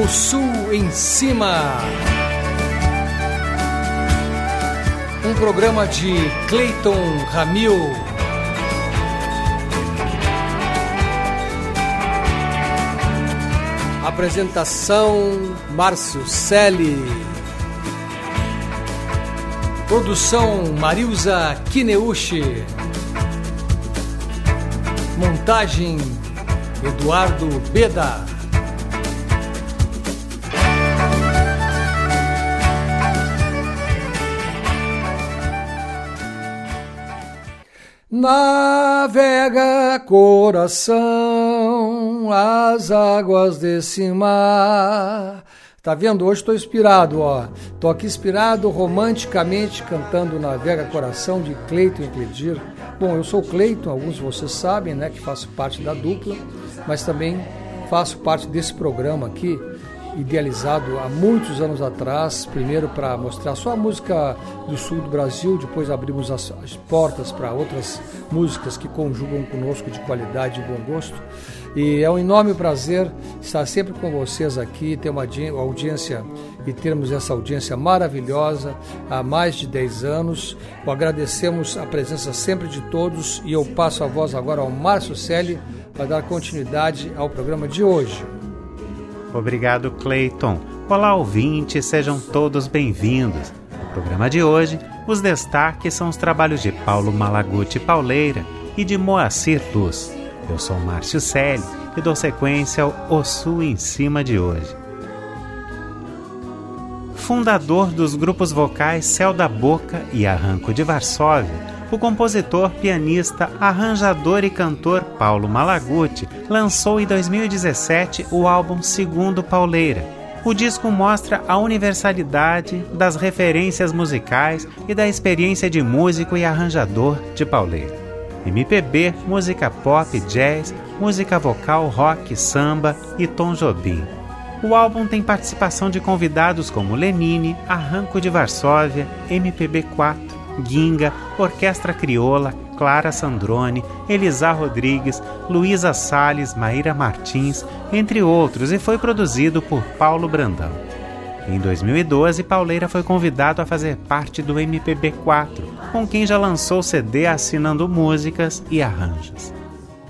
O Sul em Cima. Um programa de Clayton Ramil. Apresentação Márcio Selle. Produção Marilza Kineuchi. Montagem Eduardo Beda. Navega coração as águas desse mar. Tá vendo? Hoje estou inspirado, ó. Tô aqui inspirado romanticamente cantando Navega Coração de Cleiton e Cledir. Bom, eu sou Cleiton, alguns de vocês sabem, né, que faço parte da dupla, mas também faço parte desse programa aqui idealizado há muitos anos atrás, primeiro para mostrar só a música do sul do Brasil, depois abrimos as, as portas para outras músicas que conjugam conosco de qualidade e bom gosto. E é um enorme prazer estar sempre com vocês aqui, ter uma audiência e termos essa audiência maravilhosa há mais de 10 anos. Agradecemos a presença sempre de todos e eu passo a voz agora ao Márcio Selle para dar continuidade ao programa de hoje. Obrigado, Clayton. Olá, ouvintes, sejam todos bem-vindos. No programa de hoje, os destaques são os trabalhos de Paulo Malaguti Pauleira e de Moacir Luz. Eu sou Márcio Selle e dou sequência ao O Sul em Cima de hoje. Fundador dos grupos vocais Céu da Boca e Arranco de Varsóvia, o compositor, pianista, arranjador e cantor Paulo Malaguti lançou em 2017 o álbum Segundo Pauleira. O disco mostra a universalidade das referências musicais e da experiência de músico e arranjador de Pauleira. MPB, música pop, jazz, música vocal, rock, samba e Tom Jobim. O álbum tem participação de convidados como Lenine, Arranco de Varsóvia, MPB4, Guinga, Orquestra Crioula, Clara Sandrone, Elisa Rodrigues, Luísa Sales, Maíra Martins, entre outros, e foi produzido por Paulo Brandão. Em 2012, Pauleira foi convidado a fazer parte do MPB4, com quem já lançou CD assinando músicas e arranjos.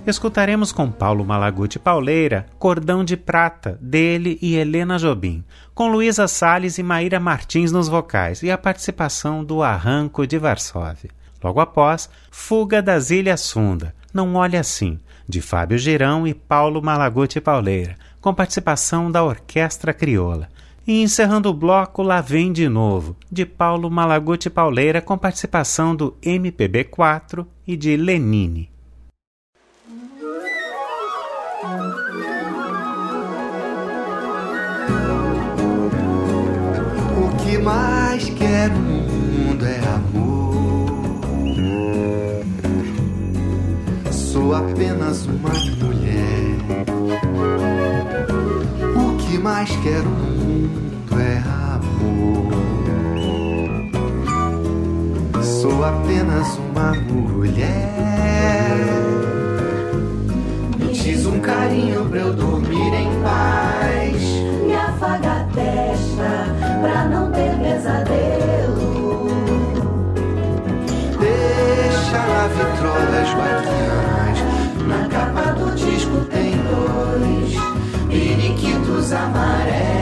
Escutaremos com Paulo Malaguti Pauleira Cordão de Prata, dele e Helena Jobim, com Luísa Salles e Maíra Martins nos vocais e a participação do Arranco de Varsóvia. Logo após, Fuga das Ilhas Funda, Não Olhe Assim, de Fábio Girão e Paulo Malaguti Pauleira, com participação da Orquestra Crioula. E encerrando o bloco, Lá Vem de Novo, de Paulo Malaguti Pauleira, com participação do MPB4 e de Lenine. Que mais quero no mundo é amor. Sou apenas uma mulher. O que mais quero no mundo é amor. Sou apenas uma mulher. Me diz um carinho pra eu dormir em paz. A testa pra não ter pesadelo. Deixa na vitrola as guardiãs. Na capa do disco tem dois periquitos amarelos.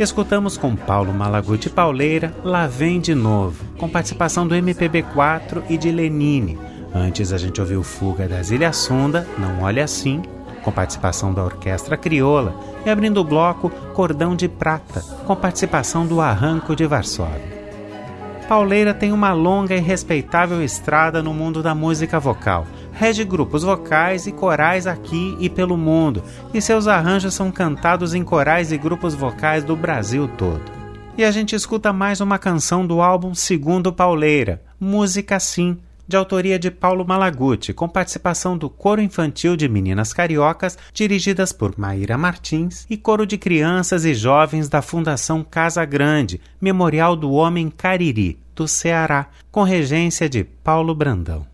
Escutamos com Paulo Malaguti Pauleira Lá Vem de Novo, com participação do MPB4 e de Lenine. Antes a gente ouviu Fuga das Ilhas Sonda, Não Olhe Assim, com participação da Orquestra Crioula, e abrindo o bloco Cordão de Prata, com participação do Arranco de Varsóvia. Pauleira tem uma longa e respeitável estrada no mundo da música vocal. Rege grupos vocais e corais aqui e pelo mundo, e seus arranjos são cantados em corais e grupos vocais do Brasil todo. E a gente escuta mais uma canção do álbum Segundo Pauleira, Música Sim, de autoria de Paulo Malaguti, com participação do Coro Infantil de Meninas Cariocas, dirigidas por Maíra Martins, e coro de crianças e jovens da Fundação Casa Grande, Memorial do Homem Cariri, do Ceará, com regência de Paulo Brandão.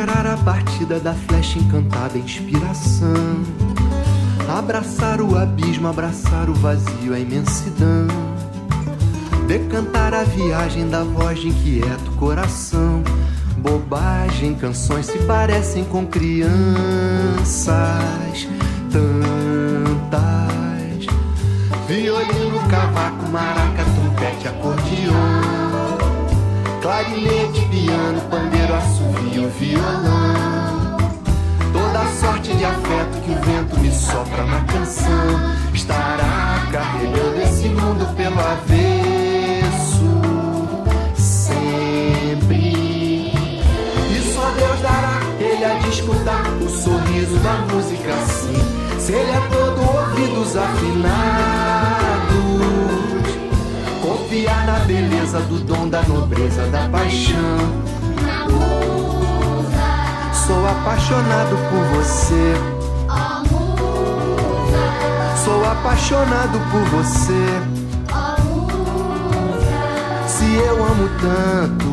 Esperar a partida da flecha encantada, inspiração. Abraçar o abismo, abraçar o vazio, a imensidão. Decantar a viagem da voz de inquieto coração. Bobagem, canções se parecem com crianças. Tantas. Violino, cavaco, maraca, trompete, acordeon clarinete, piano, pandeiro, assovio, violão. Toda sorte de afeto que o vento me sopra na canção estará carregando esse mundo pelo avesso sempre. E só Deus dará ele a de escutar o sorriso da música assim. Se ele é todo ouvidos afinados confiar na beleza do dom da nobreza da paixão. Sou apaixonado por você. Sou apaixonado por você. Se eu amo tanto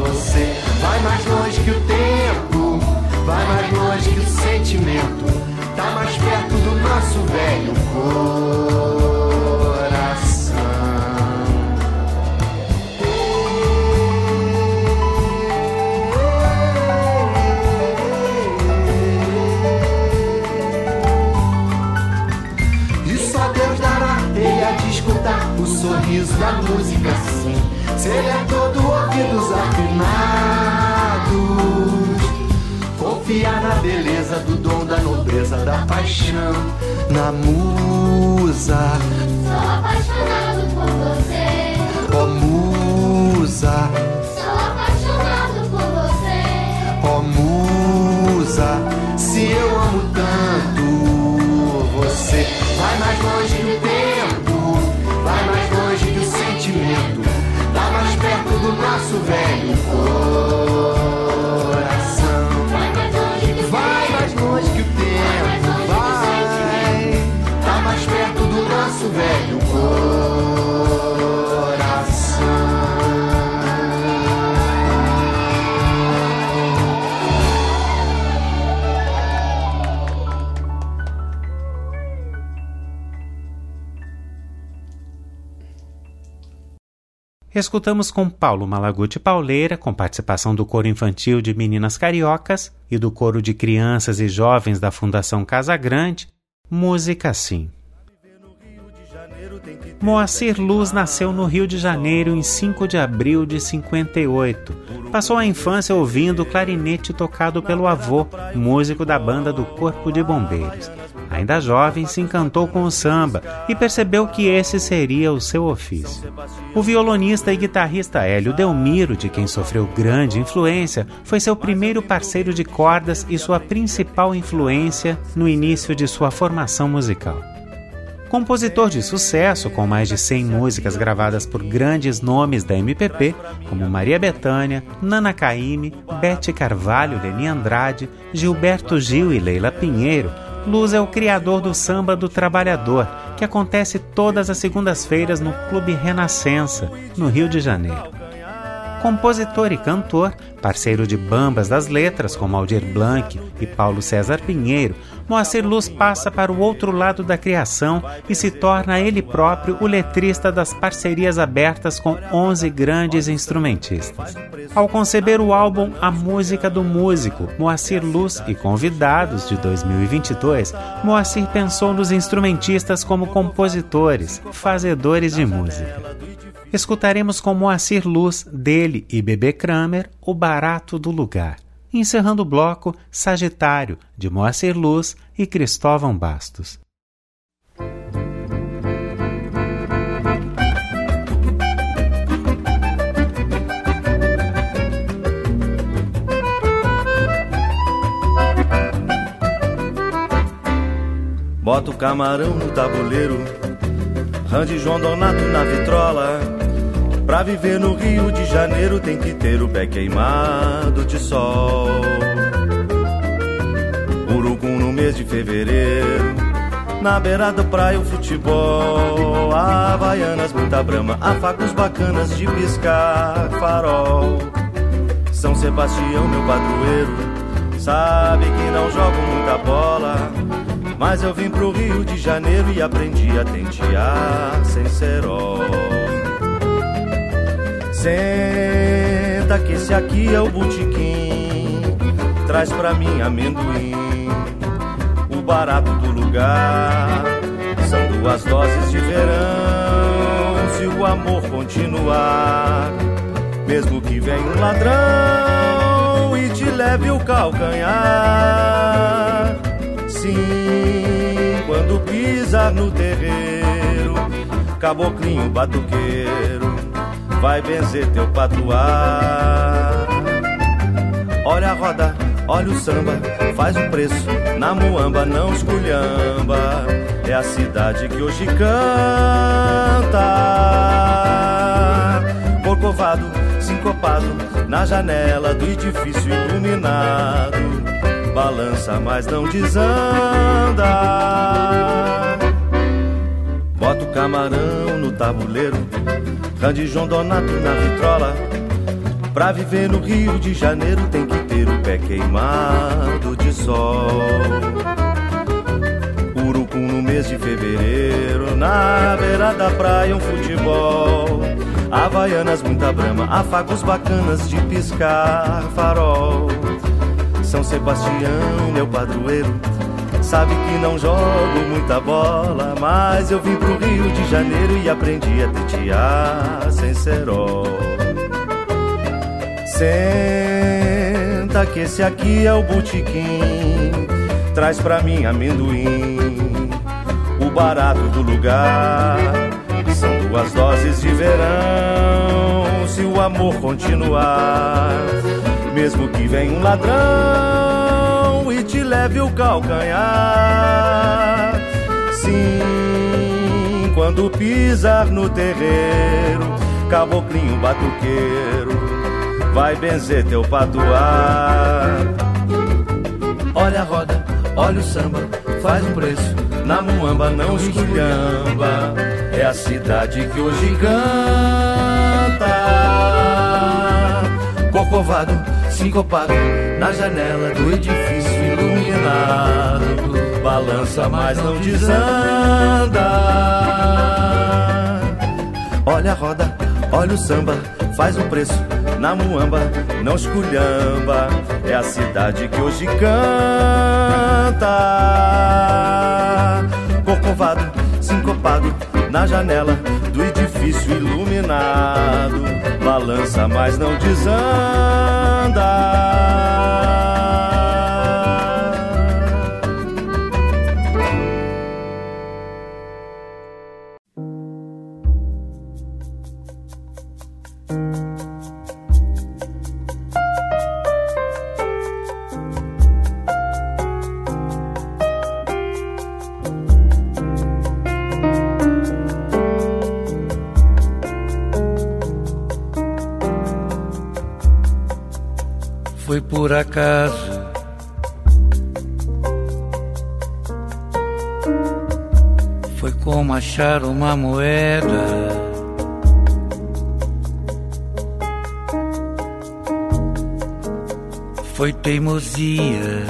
você, vai mais longe que o tempo, vai mais longe que o sentimento. Tá mais perto do nosso velho coração. Sorriso da música sim. Se ele é todo ouvidos afinados, confiar na beleza do dom da nobreza da paixão, na musa, Sou apaixonado por você. ó musa, Escutamos com Paulo Malaguti Pauleira, com participação do coro infantil de Meninas Cariocas e do coro de crianças e jovens da Fundação Casa Grande, Música Sim. Moacir Luz nasceu no Rio de Janeiro em 5 de abril de 58. Passou a infância ouvindo clarinete tocado pelo avô, músico da banda do Corpo de Bombeiros. Ainda jovem, se encantou com o samba e percebeu que esse seria o seu ofício. O violonista e guitarrista Hélio Delmiro, de quem sofreu grande influência, foi seu primeiro parceiro de cordas e sua principal influência no início de sua formação musical. Compositor de sucesso, com mais de 100 músicas gravadas por grandes nomes da MPP, como Maria Bethânia, Nana Caymmi, Bete Carvalho, Leni Andrade, Gilberto Gil e Leila Pinheiro, Luz é o criador do Samba do Trabalhador, que acontece todas as segundas-feiras no Clube Renascença, no Rio de Janeiro. Compositor e cantor, parceiro de bambas das letras como Aldir Blanc e Paulo César Pinheiro, Moacir Luz passa para o outro lado da criação e se torna ele próprio o letrista das parcerias abertas com 11 grandes instrumentistas. Ao conceber o álbum A Música do Músico, Moacir Luz e Convidados de 2022, Moacir pensou nos instrumentistas como compositores, fazedores de música escutaremos com Moacir Luz, dele e Bebê Kramer, O Barato do Lugar. Encerrando o bloco, Sagitário, de Moacir Luz e Cristóvão Bastos. Bota o camarão no tabuleiro, Rande João Donato na vitrola Pra viver no Rio de Janeiro tem que ter o pé queimado de sol. Urucum no mês de fevereiro. Na beira da praia o futebol. Havaianas, muita brama. Afagos bacanas de piscar farol. São Sebastião, meu padroeiro. Sabe que não jogo muita bola. Mas eu vim pro Rio de Janeiro e aprendi a tentear sem cerol. Senta que esse aqui é o botequim. Traz pra mim amendoim, o barato do lugar. São duas doses de verão. Se o amor continuar, mesmo que venha um ladrão e te leve o calcanhar. Sim, quando pisar no terreiro, caboclinho batuqueiro vai benzer teu patuar. Olha a roda, olha o samba, faz o preço, na muamba não esculhamba, é a cidade que hoje canta. Corcovado, sincopado, na janela do edifício iluminado, balança, mas não desanda. Bota o camarão no tabuleiro Grande João Donato na vitrola. Pra viver no Rio de Janeiro tem que ter o pé queimado de sol. Urucum no mês de fevereiro, na beira da praia um futebol. Havaianas, muita brama, afagos bacanas de piscar farol. São Sebastião, meu padroeiro Sabe que não jogo muita bola, mas eu vim pro Rio de Janeiro e aprendi a tetear sem cerol. Senta que esse aqui é o botequim, traz pra mim amendoim, o barato do lugar. São duas doses de verão, se o amor continuar, mesmo que venha um ladrão te leve o calcanhar. Sim, quando pisar no terreiro, caboclinho batuqueiro, vai benzer teu patuar. Olha a roda, olha o samba, faz um preço, na muamba não esculhamba, é a cidade que hoje canta. Corcovado, sincopado, na janela do edifício iluminado, balança, mas não desanda. Olha a roda, olha o samba, faz o preço na muamba, não esculhamba, é a cidade que hoje canta. Corcovado, sincopado, na janela do edifício iluminado, balança, mas não desanda. para. Foi como achar uma moeda. Foi teimosia.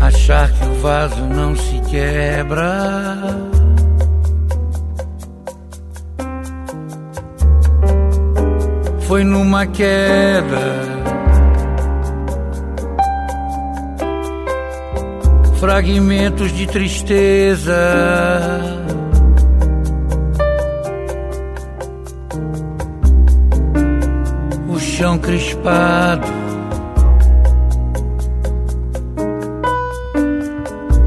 Achar que o vaso não se quebra. Foi numa queda fragmentos de tristeza. O chão crispado.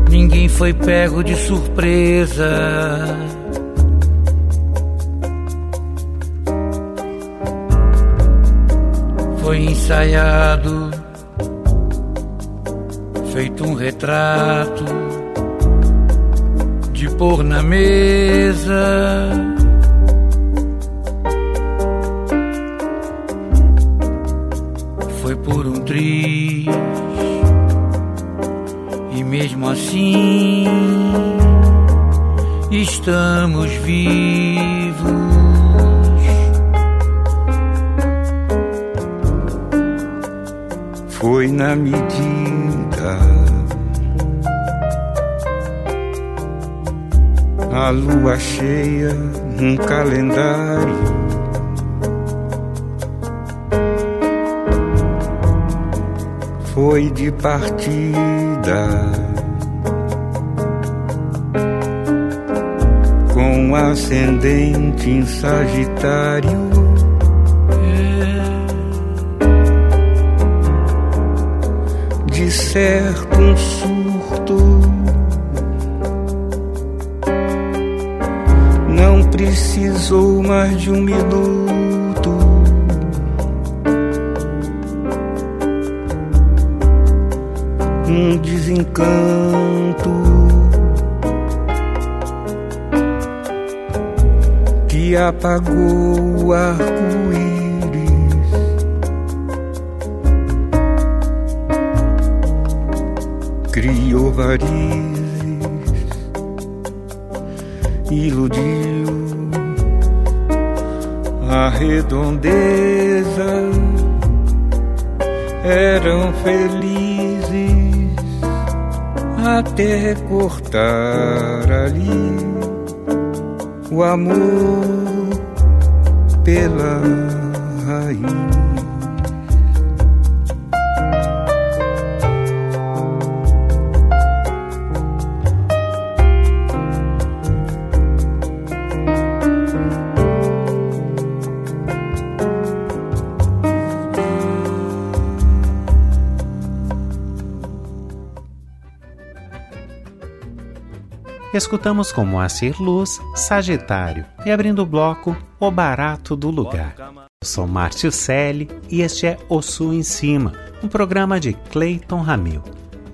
Ninguém foi pego de surpresa. Ensaiado feito um retrato de pôr na mesa. Foi por um triz e mesmo assim estamos vivos. Na medida a lua cheia num calendário. Foi de partida com ascendente em Sagitário. De certo um surto precisou mais de um minuto. Um desencanto. Que apagou o arco-íris. Varizes iludiu a redondeza eram felizes até cortar ali o amor pela raiz. Escutamos com Moacir Luz, Sagitário, e abrindo o bloco, O Barato do Lugar. Eu sou Márcio Selle e este é O Sul em Cima, um programa de Clayton Ramil.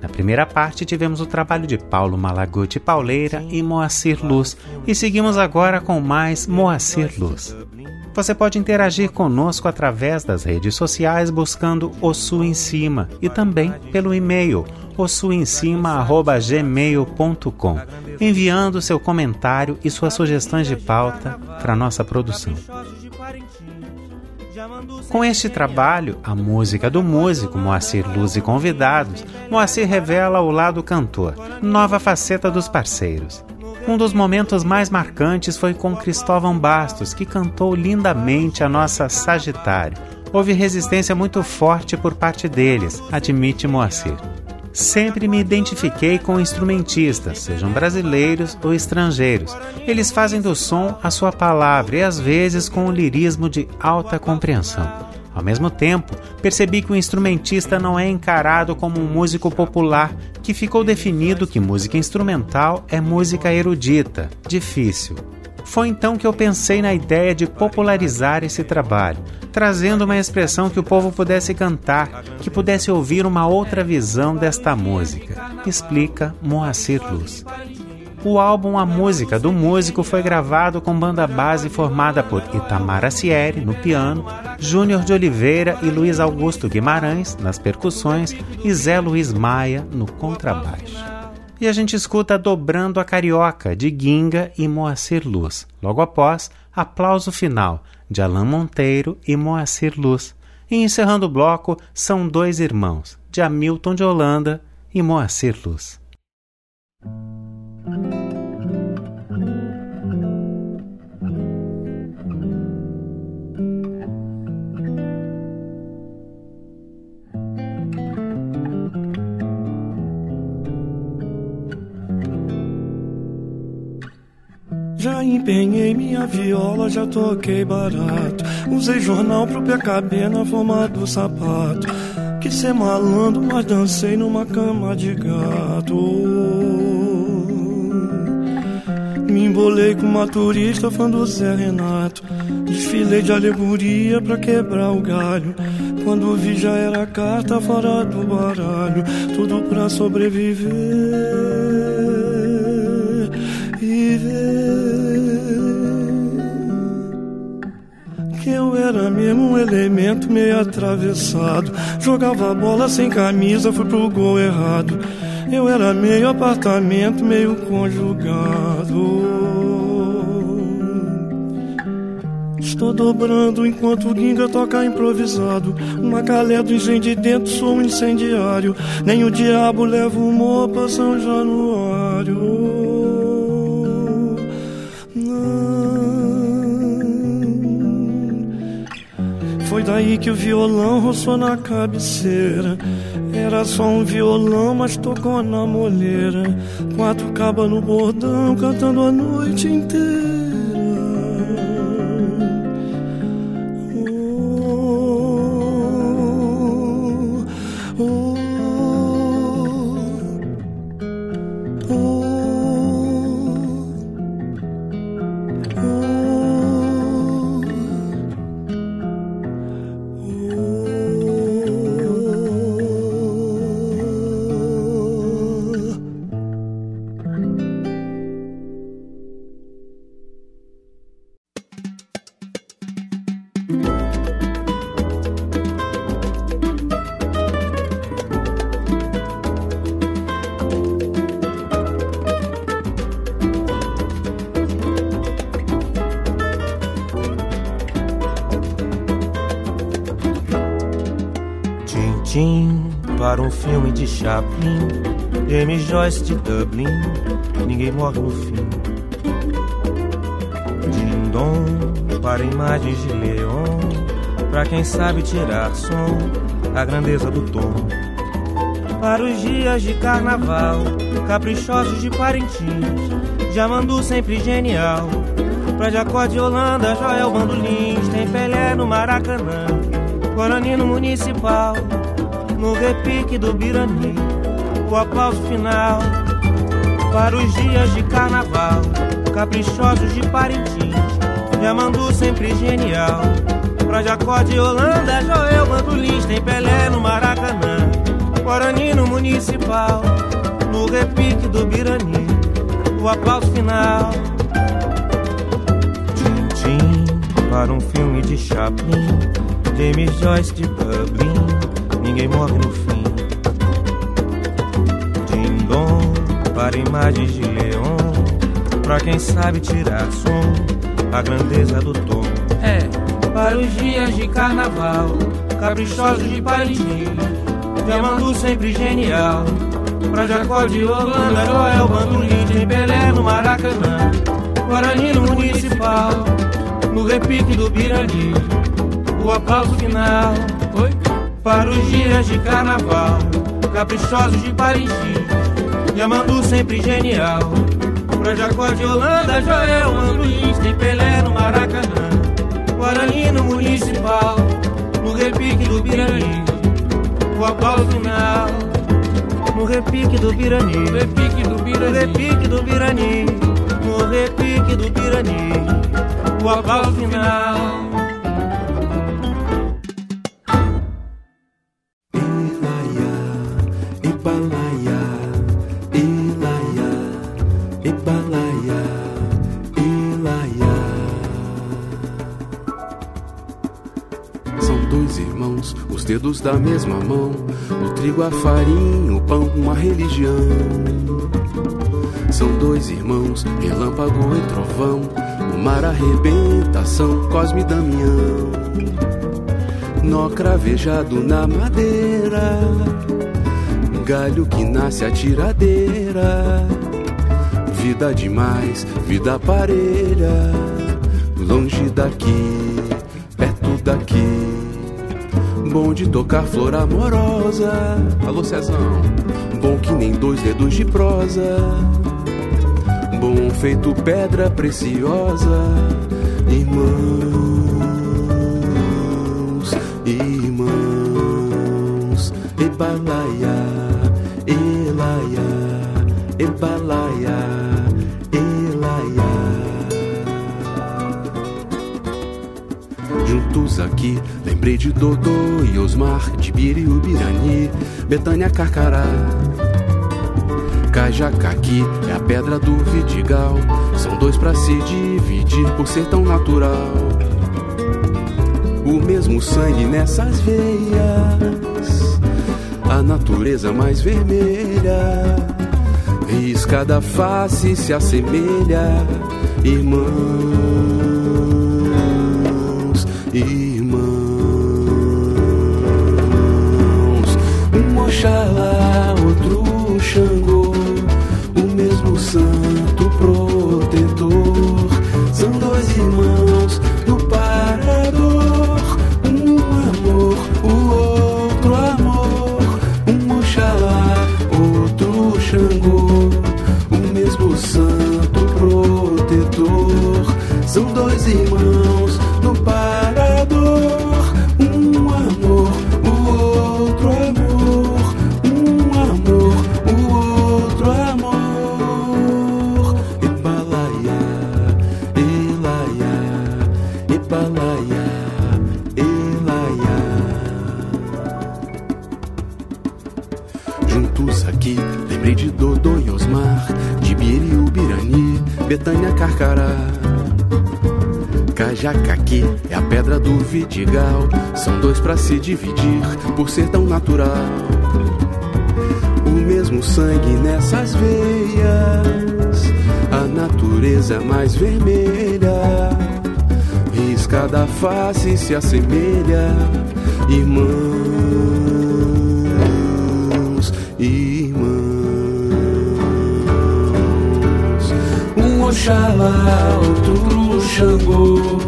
Na primeira parte tivemos o trabalho de Paulo Malaguti Pauleira e Moacir Luz, e seguimos agora com mais Moacir Luz. Você pode interagir conosco através das redes sociais buscando O Sul em Cima e também pelo e-mail ossuemcima.gmail.com, enviando seu comentário e suas sugestões de pauta para nossa produção. Com este trabalho, a música do músico Moacir Luz e convidados, Moacir revela o lado cantor, nova faceta dos parceiros. Um dos momentos mais marcantes foi com Cristóvão Bastos, que cantou lindamente a nossa Sagitário. Houve resistência muito forte por parte deles, admite Moacir. Sempre me identifiquei com instrumentistas, sejam brasileiros ou estrangeiros. Eles fazem do som a sua palavra e às vezes com um lirismo de alta compreensão. Ao mesmo tempo, percebi que o instrumentista não é encarado como um músico popular, que ficou definido que música instrumental é música erudita, difícil. Foi então que eu pensei na ideia de popularizar esse trabalho, trazendo uma expressão que o povo pudesse cantar, que pudesse ouvir uma outra visão desta música, explica Moacir Luz. O álbum A Música do Músico foi gravado com banda base formada por Itamar Assieri no piano, Júnior de Oliveira e Luiz Augusto Guimarães nas percussões e Zé Luiz Maia no contrabaixo e a gente escuta Dobrando a Carioca, de Ginga e Moacir Luz. Logo após, Aplauso Final, de Alain Monteiro e Moacir Luz. E encerrando o bloco, São Dois Irmãos, de Hamilton de Holanda e Moacir Luz. Empenhei minha viola, já toquei barato. Usei jornal pro pé caber na forma do sapato. Quis ser malandro, mas dancei numa cama de gato. Me embolei com uma turista fã do Zé Renato. Desfilei de alegoria pra quebrar o galho. Quando vi já era carta fora do baralho. Tudo pra sobreviver e eu era mesmo um elemento meio atravessado. Jogava bola sem camisa, fui pro gol errado. Eu era meio apartamento, meio conjugado. Estou dobrando enquanto o Ginga toca improvisado. Uma calé do engenho de dentro, sou um incendiário. Nem o diabo leva o humor pra São Januário. Foi daí que o violão roçou na cabeceira. Era só um violão, mas tocou na moleira. Quatro cabas no bordão, cantando a noite inteira. Chaplin, James Joyce de Dublin, ninguém morre no fim. Dindom, para imagens de Leon, para quem sabe tirar som, a grandeza do tom. Para os dias de carnaval, caprichosos de Parintins, Jamandu sempre genial. Pra Jacó de Holanda, Joel Bandolins, tem Pelé no Maracanã, Guarani no Municipal no repique do Birani, o aplauso final para os dias de carnaval, caprichosos de Parintins, Yamandu sempre genial. Pra Jacó de Holanda, Joel Bandulins, tem Pelé no Maracanã, Guarani no Municipal, no repique do Birani, o aplauso final. Tim, tim, para um filme de Chaplin, James Joyce de Dublin morre no fim. Dindom, para imagens de leão, pra quem sabe tirar som, a grandeza do tom. É, para os dias de carnaval, caprichosos de Parintins, Diamandu sempre genial. Pra Jacó de Holanda, Joel Bandolim, tem Pelé no Maracanã, Guarani no Municipal, no repique do Birani, o aplauso final. Para os dias de carnaval, caprichosos de Paris, Yamandu sempre genial. Pra Jacó de Holanda, Joel Luiz, tem Pelé no Maracanã, Guarani no Municipal, no repique do Birani, o aplauso final. No repique do Birani, no repique do Birani, no repique do Birani, no repique do Birani, o aplauso final. Dedos da mesma mão, o trigo, a farinha, o pão, uma religião. São dois irmãos, relâmpago e trovão. O mar arrebentação, Cosme e Damião. Nó cravejado na madeira, galho que nasce a tiradeira. Vida demais, vida parelha, longe daqui, perto daqui. Bom de tocar flor amorosa. Alô, Cezão. Bom que nem dois dedos de prosa. Bom feito pedra preciosa. Irmãos, irmãos. Ebalaia, elaia, ebalaia, elaia. Juntos aqui, lembrei de Dodô e Osmar, de Biri e Ubirani, Betânia Carcará. Cajacaqui é a pedra do Vidigal. São dois pra se dividir por ser tão natural. O mesmo sangue nessas veias, a natureza mais vermelha. Risca da face se assemelha, irmãos, irmãos. Santo protetor. São dois irmãos Lembrei de Dodô e Osmar, de Biri e Ubirani, Betânia Carcará. Cajacaqui é a pedra do Vidigal. São dois pra se dividir por ser tão natural. O mesmo sangue nessas veias, a natureza mais vermelha. Risca da face se assemelha, irmãos, Oxalá, outro Xangô,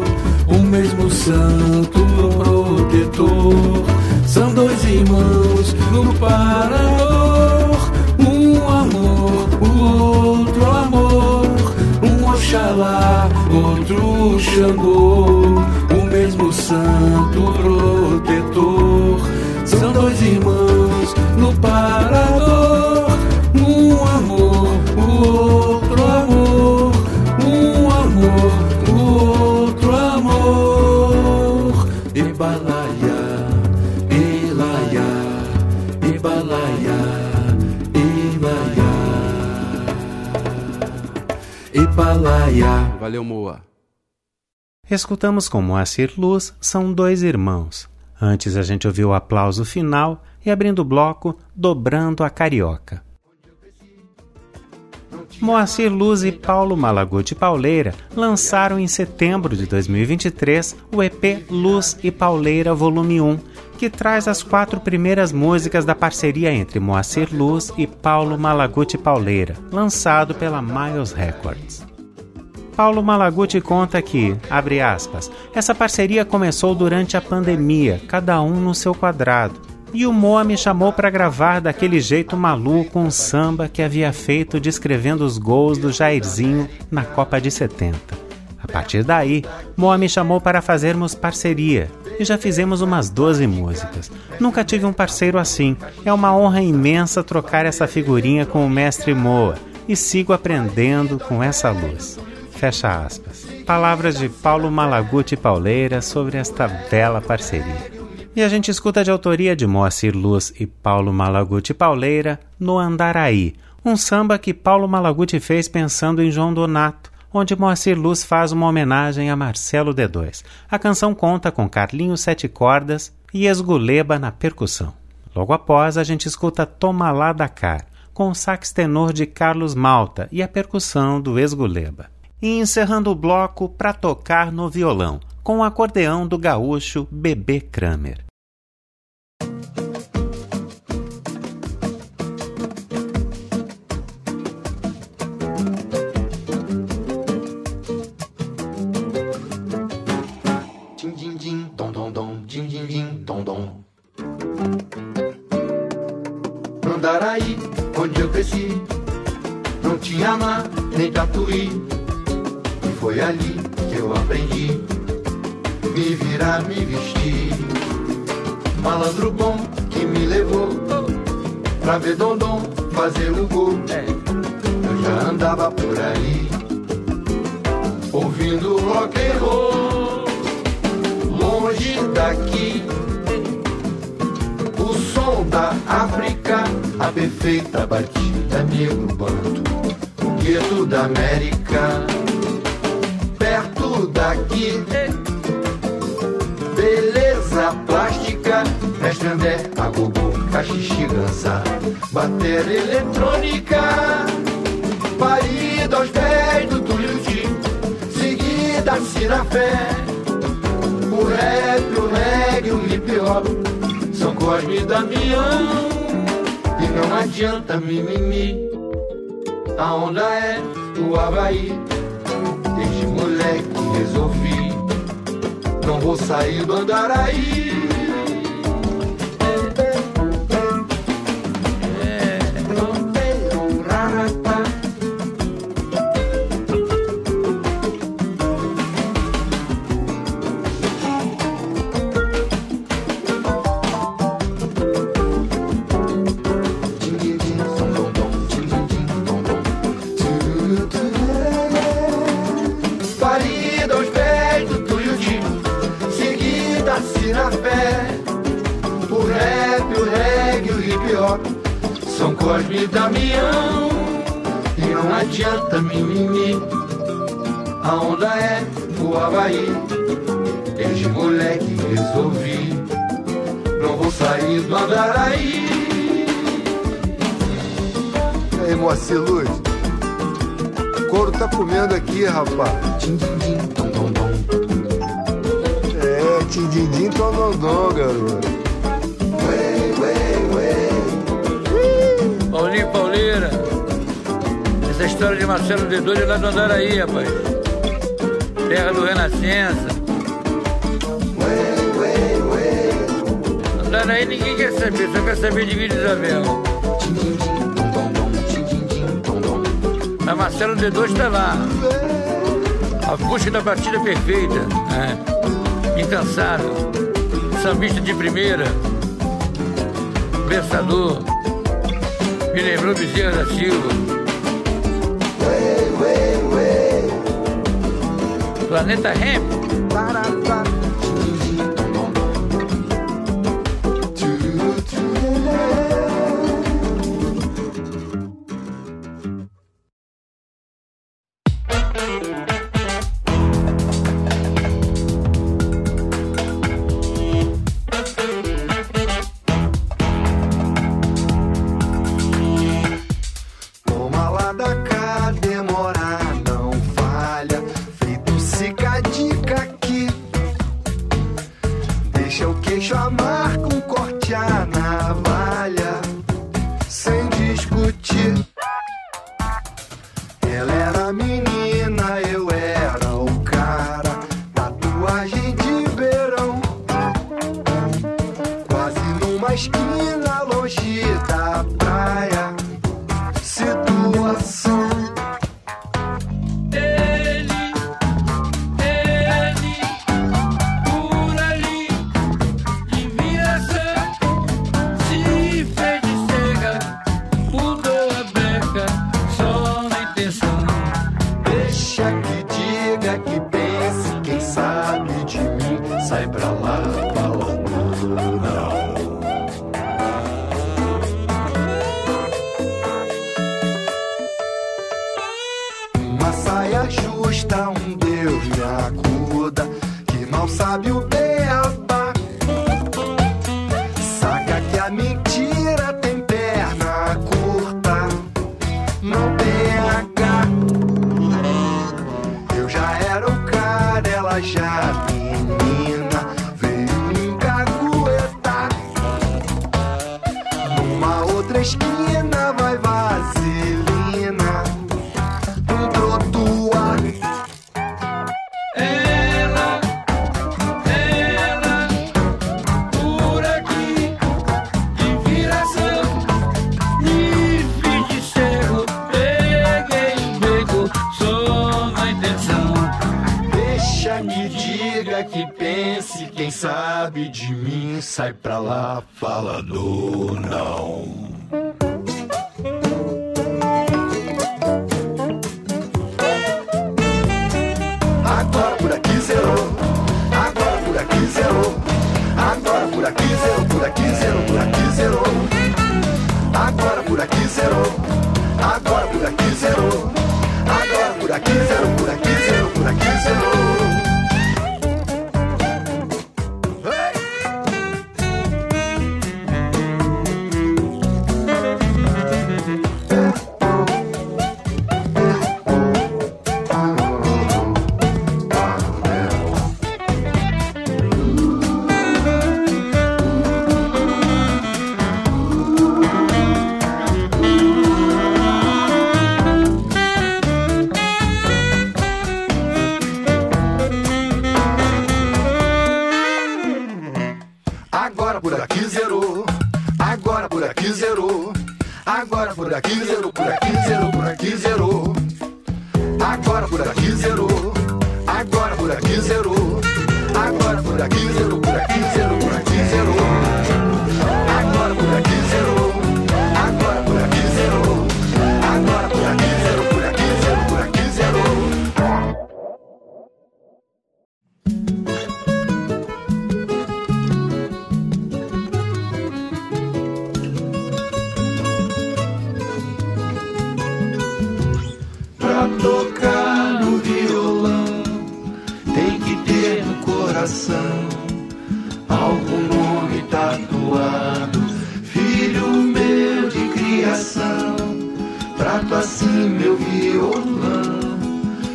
o mesmo santo protetor. São dois irmãos no parador, um amor, o outro amor. Um Oxalá, outro Xangô, o mesmo santo protetor. São dois irmãos Ebalaia. Valeu, Moa. Escutamos com Moacir Luz São Dois Irmãos. Antes a gente ouviu o aplauso final e abrindo o bloco, Dobrando a Carioca. Moacir Luz e Paulo Malaguti Pauleira lançaram em setembro de 2023 o EP Luz e Pauleira Volume 1, que traz as quatro primeiras músicas da parceria entre Moacir Luz e Paulo Malaguti Pauleira, lançado pela Miles Records. Paulo Malaguti conta que, abre aspas, essa parceria começou durante a pandemia, cada um no seu quadrado. E o Moa me chamou para gravar daquele jeito maluco um samba que havia feito descrevendo os gols do Jairzinho na Copa de 70. A partir daí, Moa me chamou para fazermos parceria e já fizemos umas 12 músicas. Nunca tive um parceiro assim. É uma honra imensa trocar essa figurinha com o mestre Moa e sigo aprendendo com essa luz. Fecha aspas. Palavras de Paulo Malaguti Pauleira sobre esta bela parceria. E a gente escuta de autoria de Moacir Luz e Paulo Malaguti Pauleira no Andaraí, um samba que Paulo Malaguti fez pensando em João Donato, onde Moacir Luz faz uma homenagem a Marcelo D2. A canção conta com Carlinhos Sete Cordas e Esguleba na percussão. Logo após, a gente escuta Toma lá da Car, com o sax tenor de Carlos Malta e a percussão do Esguleba. E encerrando o bloco para tocar no violão, com o acordeão do gaúcho Bebê Kramer. Andaraí, onde eu cresci, não tinha mar nem tatuí. Foi ali que eu aprendi me virar, me vestir. Malandro bom que me levou pra ver Dondon fazer o gol. Eu já andava por aí, ouvindo rock and roll, longe daqui. O som da África, a perfeita batida negro banto, o gueto da América, perto daqui. Beleza plástica, mestre André, agogô, cachixi, dança, bateria eletrônica, parida aos pés do Di, seguida Cira Fé, o rap, o reggae, o hip hop, são Cosme e Damião, e não adianta mimimi, a onda é o Havaí, resolvi não vou sair do Andaraí. Desde moleque resolvi, não vou sair do Andaraí. E aí, Moacir Luz? Couro tá comendo aqui, rapaz. É, tindim tondondom, garoto. Paulinho Pauleira. Essa história de Marcelo D2 é lá do Andaraí, rapaz. Terra do Renascença. Andaraí ninguém quer saber, só quer saber de Vila Isabel. A Marcelo D2 tá lá. A busca da batida perfeita. É. Incansável. Sambista de primeira. Versador. Me lembrou Bezerra da Silva. Planeta Hemp. Numa Agora por aqui zerou, agora por aqui zerou, agora por aqui zerou, por aqui zerou, por aqui zerou. Agora por aqui zerou, agora por aqui zerou,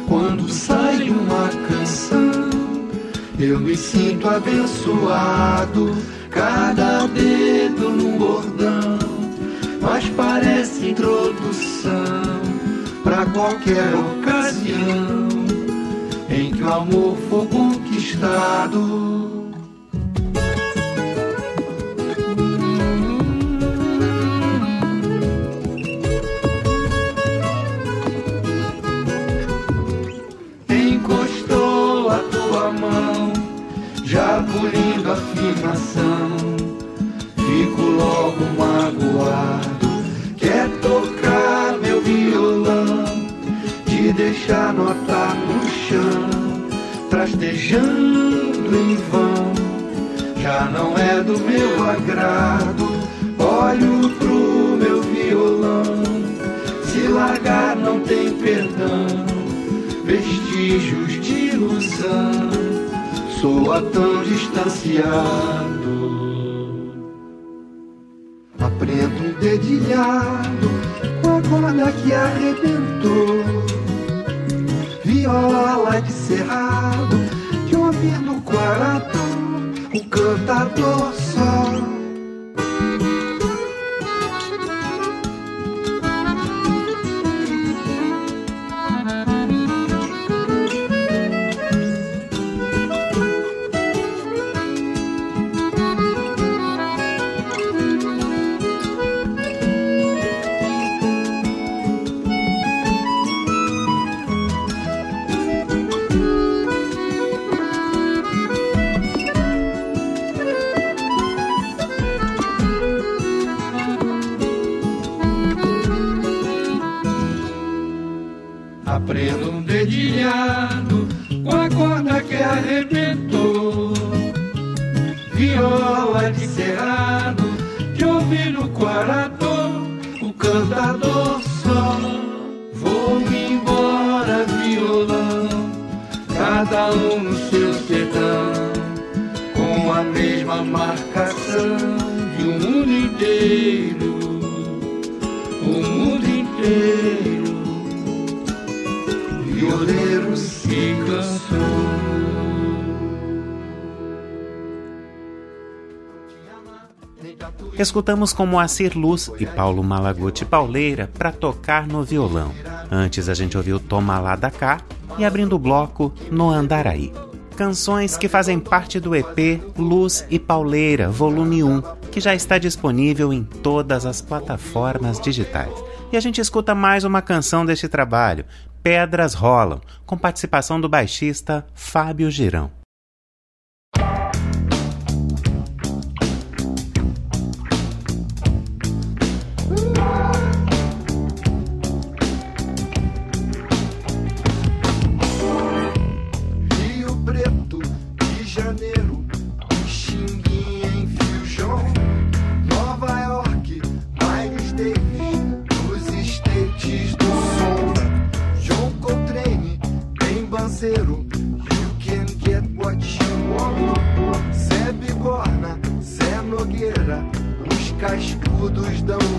quando sai uma canção. Eu me sinto abençoado, cada dedo num bordão, mas parece introdução para qualquer ocasião em que o amor for conquistado. Fico logo magoado. Quer tocar meu violão, te deixar notar no chão, trastejando em vão. Já não é do meu agrado. Olho pro meu violão, se largar não tem perdão. Vestígios de ilusão, soa tão distanciado. Aprendo um dedilhado com a corda que arrebentou. Viola de cerrado, Escutamos com Moacir Luz e Paulo Malaguti Pauleira para tocar no violão. Antes a gente ouviu Toma Lá da Cá e abrindo o bloco No Andaraí. Canções que fazem parte do EP Luz e Pauleira, volume 1, que já está disponível em todas as plataformas digitais. E a gente escuta mais uma canção deste trabalho, Pedras Rolam, com participação do baixista Fábio Girão. parceiro. You can get what you want. Zé Bigorna, Zé Nogueira, os cascudos dão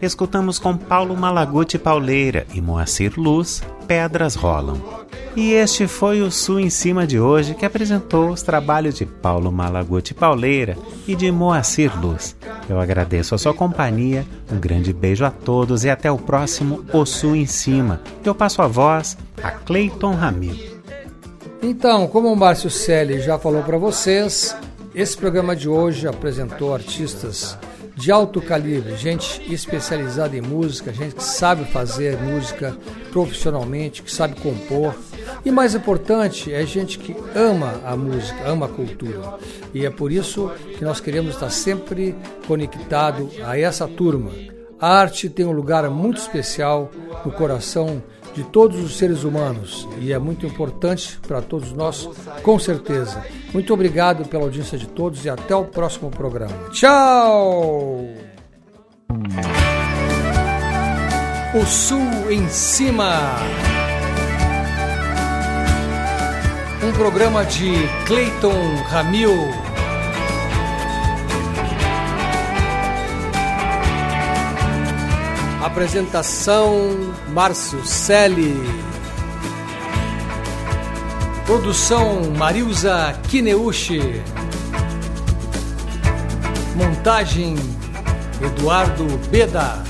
Escutamos com Paulo Malaguti Pauleira e Moacir Luz, Pedras Rolam. E este foi o Sul em Cima de hoje, que apresentou os trabalhos de Paulo Malaguti Pauleira e de Moacir Luz. Eu agradeço a sua companhia, um grande beijo a todos e até o próximo O Sul em Cima. Eu passo a voz a Cleiton Ramil. Então, como o Márcio Selle já falou para vocês, esse programa de hoje apresentou artistas de alto calibre, gente especializada em música, gente que sabe fazer música profissionalmente, que sabe compor. E mais importante, é gente que ama a música, ama a cultura. E é por isso que nós queremos estar sempre conectado a essa turma. A arte tem um lugar muito especial no coração de todos os seres humanos e é muito importante para todos nós, com certeza. Muito obrigado pela audiência de todos e até o próximo programa. Tchau! O Sul em Cima. Um programa de Clayton Ramil. Apresentação Márcio Selle. Produção Marilza Kineuchi. Montagem Eduardo Beda.